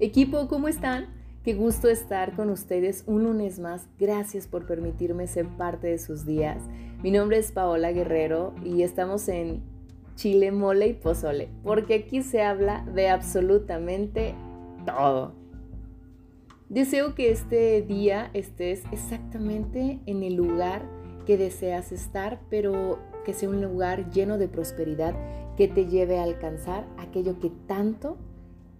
Equipo, ¿cómo están? Qué gusto estar con ustedes un lunes más. Gracias por permitirme ser parte de sus días. Mi nombre es Paola Guerrero y estamos en Chile, Mole y Pozole, porque aquí se habla de absolutamente todo. Deseo que este día estés exactamente en el lugar que deseas estar, pero que sea un lugar lleno de prosperidad que te lleve a alcanzar aquello que tanto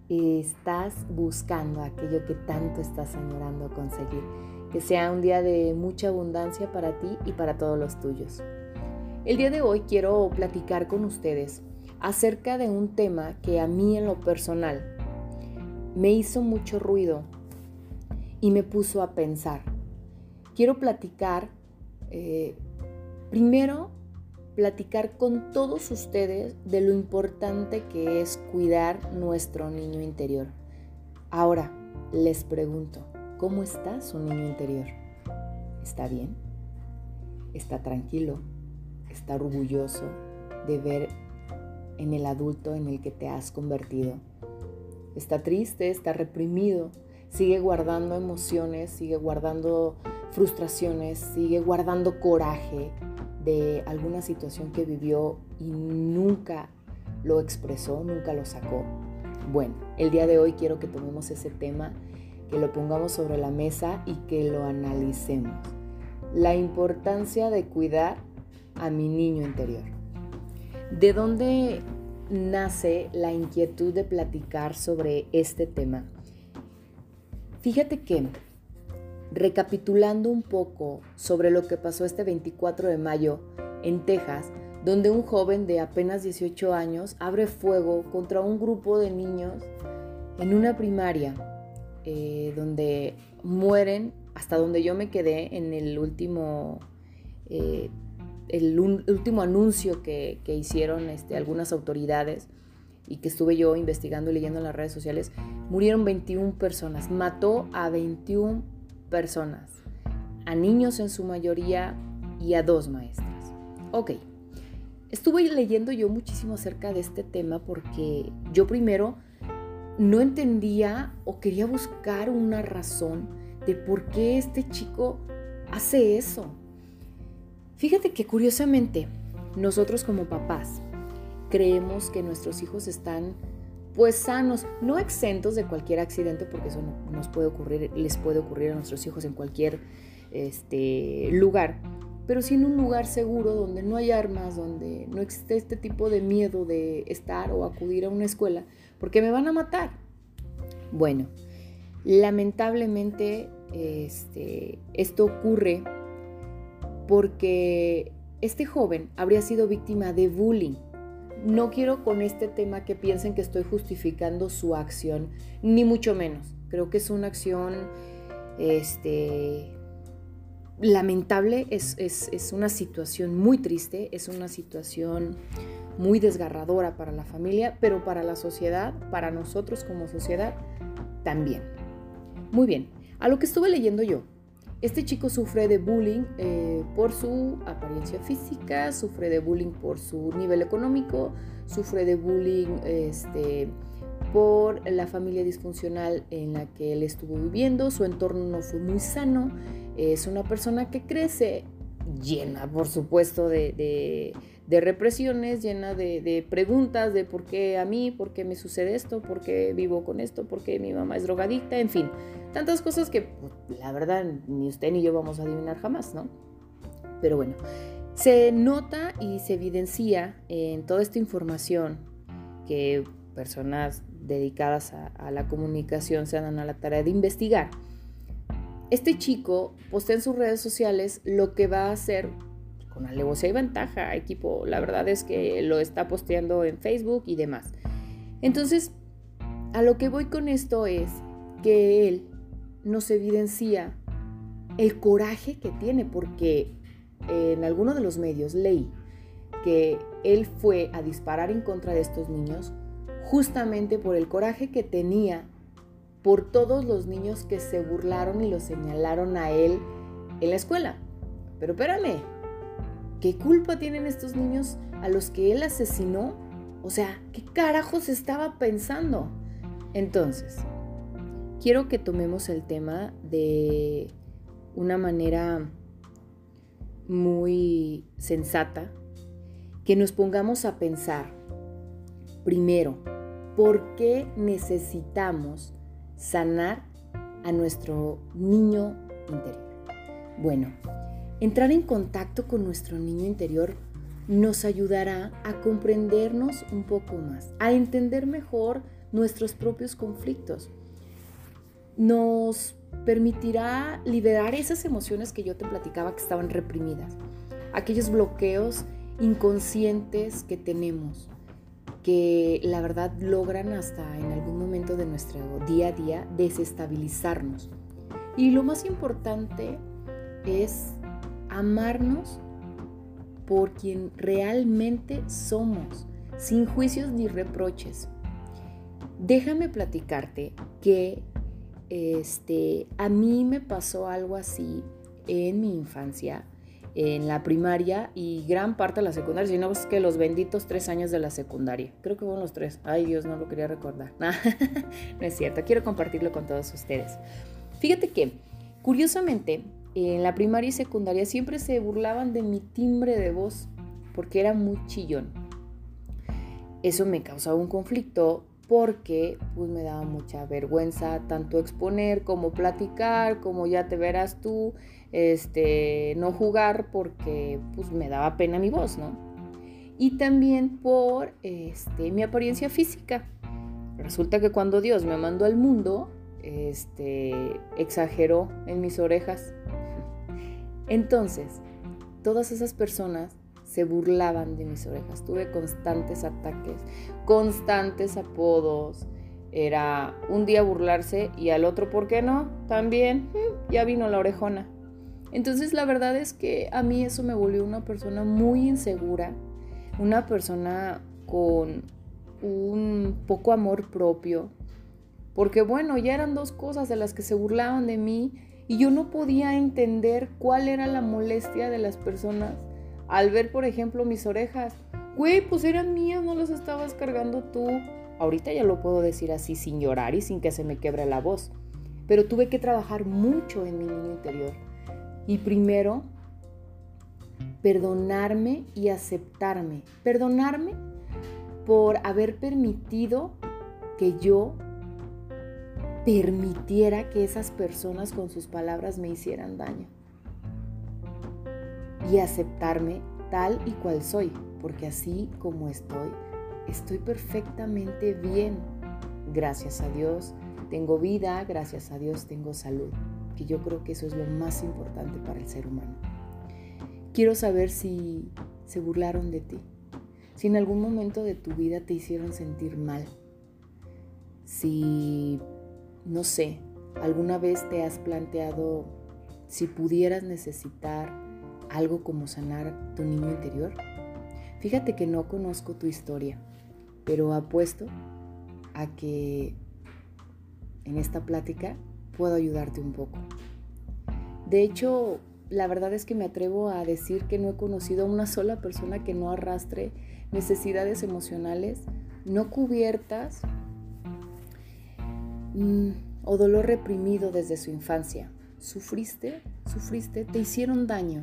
estás buscando, aquello que tanto estás añorando conseguir. Que sea un día de mucha abundancia para ti y para todos los tuyos. El día de hoy quiero platicar con ustedes acerca de un tema que a mí en lo personal me hizo mucho ruido y me puso a pensar. Quiero platicar eh, primero platicar con todos ustedes de lo importante que es cuidar nuestro niño interior. Ahora, les pregunto, ¿cómo está su niño interior? ¿Está bien? ¿Está tranquilo? ¿Está orgulloso de ver en el adulto en el que te has convertido? ¿Está triste? ¿Está reprimido? ¿Sigue guardando emociones? ¿Sigue guardando frustraciones? ¿Sigue guardando coraje? Alguna situación que vivió y nunca lo expresó, nunca lo sacó. Bueno, el día de hoy quiero que tomemos ese tema, que lo pongamos sobre la mesa y que lo analicemos. La importancia de cuidar a mi niño interior. ¿De dónde nace la inquietud de platicar sobre este tema? Fíjate que recapitulando un poco sobre lo que pasó este 24 de mayo en Texas, donde un joven de apenas 18 años abre fuego contra un grupo de niños en una primaria, eh, donde mueren, hasta donde yo me quedé en el último, eh, el último anuncio que, hicieron este, algunas autoridades y que estuve yo investigando y leyendo en las redes sociales, murieron 21 personas, mató a 21 personas, a niños en su mayoría y a dos maestras. Ok, estuve leyendo yo muchísimo acerca de este tema porque yo primero no entendía o quería buscar una razón de por qué este chico hace eso. Fíjate que curiosamente nosotros como papás creemos que nuestros hijos están pues sanos, no exentos de cualquier accidente, porque eso nos puede ocurrir, les puede ocurrir a nuestros hijos en cualquier este, lugar, pero sí en un lugar seguro donde no hay armas, donde no existe este tipo de miedo de estar o acudir a una escuela, porque me van a matar. Bueno, lamentablemente este, esto ocurre porque este joven habría sido víctima de bullying no quiero con este tema que piensen que estoy justificando su acción, ni mucho menos. Creo que es una acción este, lamentable, es, es, una situación muy triste, es una situación muy desgarradora para la familia, pero para la sociedad, para nosotros como sociedad, también. Muy bien, a lo que estuve leyendo yo, este chico sufre de bullying eh, por su apariencia física, sufre de bullying por su nivel económico, sufre de bullying este, por la familia disfuncional en la que él estuvo viviendo, su entorno no fue muy sano, es una persona que crece llena, por supuesto, de, represiones, llena de, preguntas de por qué a mí, por qué me sucede esto, por qué vivo con esto, por qué mi mamá es drogadicta, en fin, tantas cosas que pues, la verdad ni usted ni yo vamos a adivinar jamás, ¿no? Pero bueno, se nota y se evidencia en toda esta información que personas dedicadas a, a la comunicación se dan a la tarea de investigar este chico postea en sus redes sociales lo que va a hacer con alevosía y ventaja, equipo. La verdad es que lo está posteando en Facebook y demás. Entonces, a lo que voy con esto es que él nos evidencia el coraje que tiene, porque en alguno de los medios leí que él fue a disparar en contra de estos niños justamente por el coraje que tenía por todos los niños que se burlaron y lo señalaron a él en la escuela. Pero espérame, ¿qué culpa tienen estos niños a los que él asesinó? O sea, ¿qué carajos estaba pensando? Entonces, quiero que tomemos el tema de una manera muy sensata, que nos pongamos a pensar, primero, ¿por qué necesitamos sanar a nuestro niño interior? Bueno, entrar en contacto con nuestro niño interior nos ayudará a comprendernos un poco más, a entender mejor nuestros propios conflictos. Nos permitirá liberar esas emociones que yo te platicaba que estaban reprimidas, aquellos bloqueos inconscientes que tenemos, que la verdad logran hasta en algún momento de nuestro día a día desestabilizarnos. Y lo más importante es amarnos por quien realmente somos, sin juicios ni reproches. Déjame platicarte que este, a mí me pasó algo así en mi infancia, en la primaria y gran parte de la secundaria, si no es que los benditos tres años de la secundaria. Creo que fueron los tres. Ay Dios, no lo quería recordar. no es cierto, quiero compartirlo con todos ustedes. Fíjate que, curiosamente, en la primaria y secundaria siempre se burlaban de mi timbre de voz porque era muy chillón. Eso me causaba un conflicto porque pues me daba mucha vergüenza tanto exponer como platicar, como ya te verás tú, este, no jugar porque pues me daba pena mi voz, ¿no? Y también por este, mi apariencia física. Resulta que cuando Dios me mandó al mundo, este, exageró en mis orejas entonces, todas esas personas se burlaban de mis orejas. Tuve constantes ataques, constantes apodos. Era un día burlarse y al otro, ¿por qué no? También mm, ya vino la orejona. Entonces la verdad es que a mí eso me volvió una persona muy insegura, una persona con un poco amor propio, porque bueno, ya eran dos cosas de las que se burlaban de mí y yo no podía entender cuál era la molestia de las personas al ver, por ejemplo, mis orejas. Güey, pues eran mías, no las estabas cargando tú. Ahorita ya lo puedo decir así sin llorar y sin que se me quiebre la voz. Pero tuve que trabajar mucho en mi niño interior. Y primero, perdonarme y aceptarme. Perdonarme por haber permitido que yo permitiera que esas personas con sus palabras me hicieran daño. Y aceptarme tal y cual soy, porque así como estoy, estoy perfectamente bien. Gracias a Dios tengo vida, gracias a Dios tengo salud, que yo creo que eso es lo más importante para el ser humano. Quiero saber si se burlaron de ti, si en algún momento de tu vida te hicieron sentir mal, si no sé, ¿alguna vez te has planteado si pudieras necesitar algo como sanar tu niño interior? Fíjate que no conozco tu historia, pero apuesto a que en esta plática puedo ayudarte un poco. De hecho, la verdad es que me atrevo a decir que no he conocido a una sola persona que no arrastre necesidades emocionales no cubiertas Mm, o dolor reprimido desde su infancia. ¿Sufriste? ¿Sufriste? ¿Te hicieron daño?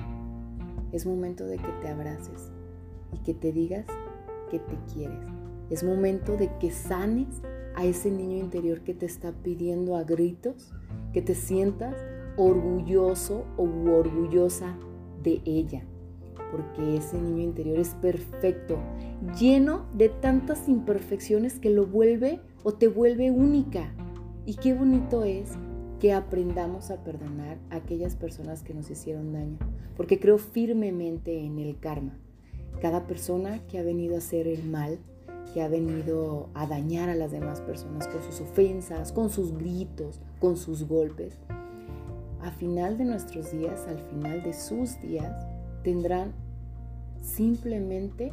Es momento de que te abraces y que te digas que te quieres. Es momento de que sanes a ese niño interior que te está pidiendo a gritos que te sientas orgulloso o orgullosa de ella. Porque ese niño interior es perfecto, lleno de tantas imperfecciones que lo vuelve o te vuelve única. Y qué bonito es que aprendamos a perdonar a aquellas personas que nos hicieron daño, porque creo firmemente en el karma. Cada persona que ha venido a hacer el mal, que ha venido a dañar a las demás personas con sus ofensas, con sus gritos, con sus golpes, a final de nuestros días, al final de sus días, tendrán simplemente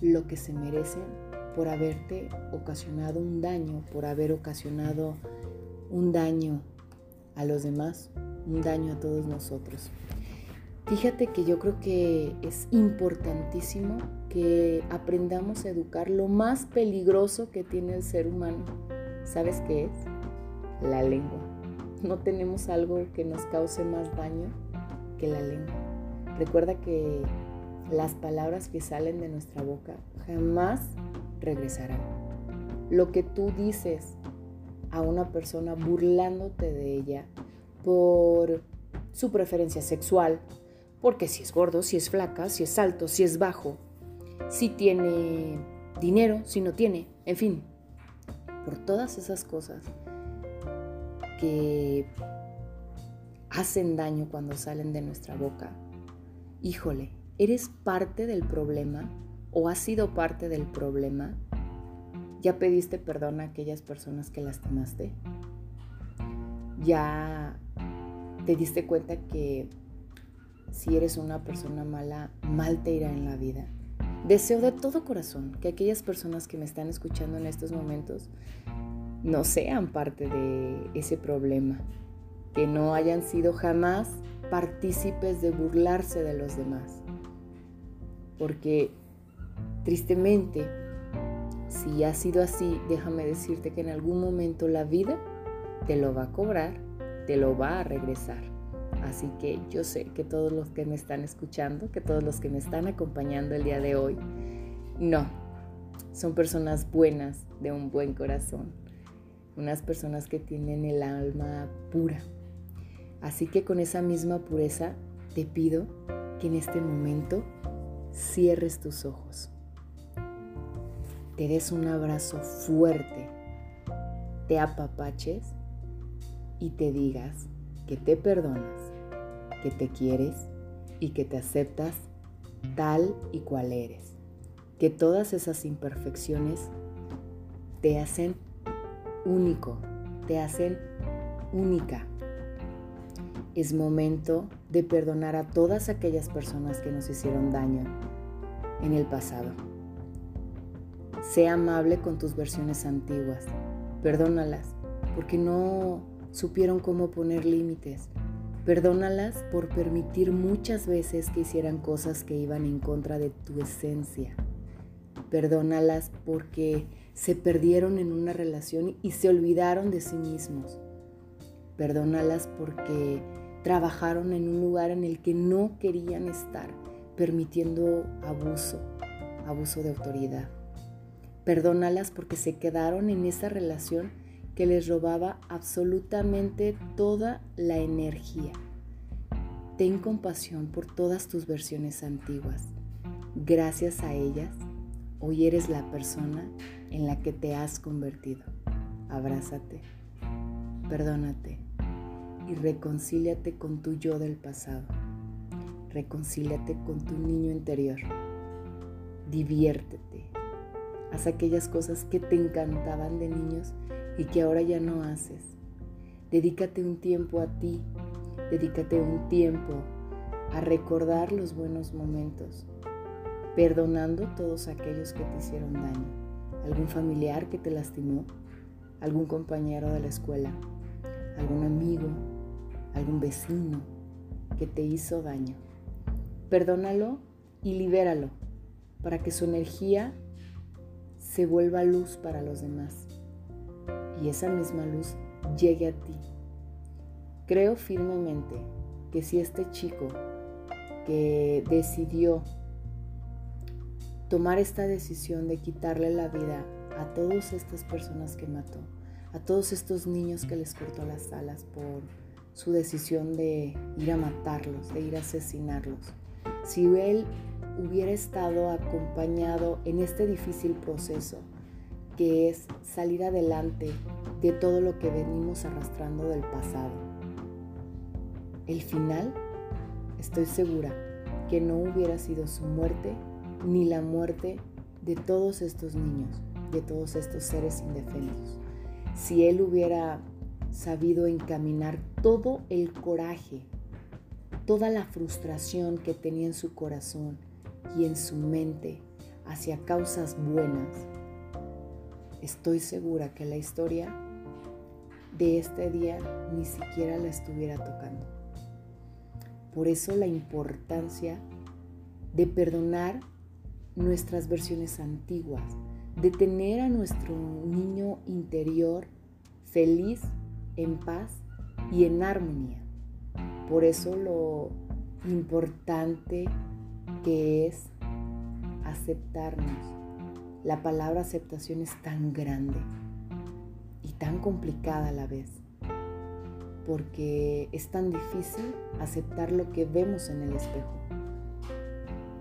lo que se merecen por haberte ocasionado un daño, por haber ocasionado un daño a los demás, un daño a todos nosotros. Fíjate que yo creo que es importantísimo que aprendamos a educar lo más peligroso que tiene el ser humano. ¿Sabes qué es? la lengua. No tenemos algo que nos cause más daño que la lengua. Recuerda que las palabras que salen de nuestra boca jamás regresarán. Lo que tú dices a una persona burlándote de ella por su preferencia sexual, porque si es gordo, si es flaca, si es alto, si es bajo, si tiene dinero, si no tiene, en fin, por todas esas cosas que hacen daño cuando salen de nuestra boca. Híjole, ¿eres parte del problema o has sido parte del problema? ¿Ya pediste perdón a aquellas personas que lastimaste? ¿Ya te diste cuenta que si eres una persona mala, mal te irá en la vida? Deseo de todo corazón que aquellas personas que me están escuchando en estos momentos no sean parte de ese problema, que no hayan sido jamás partícipes de burlarse de los demás. Porque tristemente, si ha sido así, déjame decirte que en algún momento la vida te lo va a cobrar, te lo va a regresar. Así que yo sé que todos los que me están escuchando, que todos los que me están acompañando el día de hoy, no, son personas buenas, de un buen corazón, unas personas que tienen el alma pura. Así que con esa misma pureza te pido que en este momento cierres tus ojos, te des un abrazo fuerte, te apapaches y te digas que te perdonas que te quieres y que te aceptas tal y cual eres. Que todas esas imperfecciones te hacen único, te hacen única. Es momento de perdonar a todas aquellas personas que nos hicieron daño en el pasado. Sea amable con tus versiones antiguas. Perdónalas porque no supieron cómo poner límites, Perdónalas por permitir muchas veces que hicieran cosas que iban en contra de tu esencia. Perdónalas porque se perdieron en una relación y se olvidaron de sí mismos. Perdónalas porque trabajaron en un lugar en el que no querían estar, permitiendo abuso, abuso de autoridad. Perdónalas porque se quedaron en esa relación que les robaba absolutamente toda la energía. Ten compasión por todas tus versiones antiguas. Gracias a ellas, hoy eres la persona en la que te has convertido. Abrázate, perdónate y reconcíliate con tu yo del pasado. Reconcíliate con tu niño interior. Diviértete. Haz aquellas cosas que te encantaban de niños y que ahora ya no haces. Dedícate un tiempo a ti, dedícate un tiempo a recordar los buenos momentos, perdonando todos aquellos que te hicieron daño, algún familiar que te lastimó, algún compañero de la escuela, algún amigo, algún vecino que te hizo daño. Perdónalo y libéralo para que su energía se vuelva luz para los demás y esa misma luz llegue a ti. Creo firmemente que si este chico que decidió tomar esta decisión de quitarle la vida a todas estas personas que mató, a todos estos niños que les cortó las alas por su decisión de ir a matarlos, de ir a asesinarlos. Si él hubiera estado acompañado en este difícil proceso, que es salir adelante de todo lo que venimos arrastrando del pasado. El final, estoy segura, que no hubiera sido su muerte ni la muerte de todos estos niños, de todos estos seres indefensos. Si él hubiera sabido encaminar todo el coraje, toda la frustración que tenía en su corazón y en su mente hacia causas buenas, estoy segura que la historia de este día ni siquiera la estuviera tocando. Por eso la importancia de perdonar nuestras versiones antiguas, de tener a nuestro niño interior feliz en paz y en armonía. Por eso lo importante que es aceptarnos. La palabra aceptación es tan grande y tan complicada a la vez, porque es tan difícil aceptar lo que vemos en el espejo.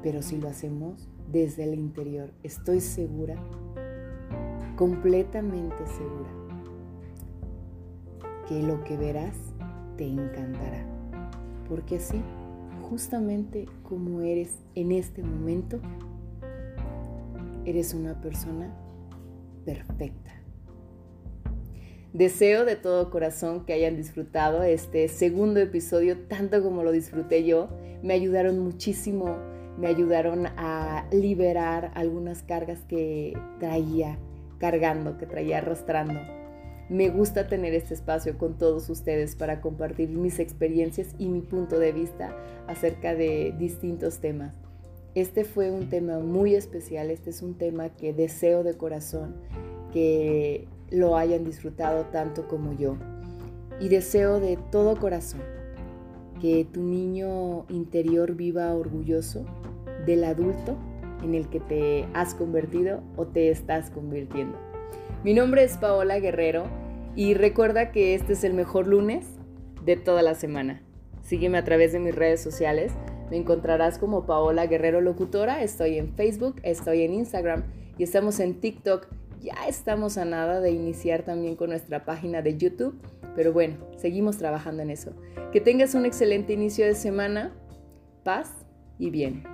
Pero si lo hacemos desde el interior, estoy segura, completamente segura, que lo que verás te encantará. Porque sí, justamente como eres en este momento, eres una persona perfecta. Deseo de todo corazón que hayan disfrutado este segundo episodio tanto como lo disfruté yo. Me ayudaron muchísimo, me ayudaron a liberar algunas cargas que traía cargando, que traía arrastrando. Me gusta tener este espacio con todos ustedes para compartir mis experiencias y mi punto de vista acerca de distintos temas. Este fue un tema muy especial, este es un tema que deseo de corazón que lo hayan disfrutado tanto como yo. Y deseo de todo corazón que tu niño interior viva orgulloso del adulto en el que te has convertido o te estás convirtiendo. Mi nombre es Paola Guerrero y recuerda que este es el mejor lunes de toda la semana. Sígueme a través de mis redes sociales. Me encontrarás como Paola Guerrero Locutora. Estoy en Facebook, estoy en Instagram y estamos en TikTok. Ya estamos a nada de iniciar también con nuestra página de YouTube. Pero bueno, seguimos trabajando en eso. Que tengas un excelente inicio de semana. Paz y bien.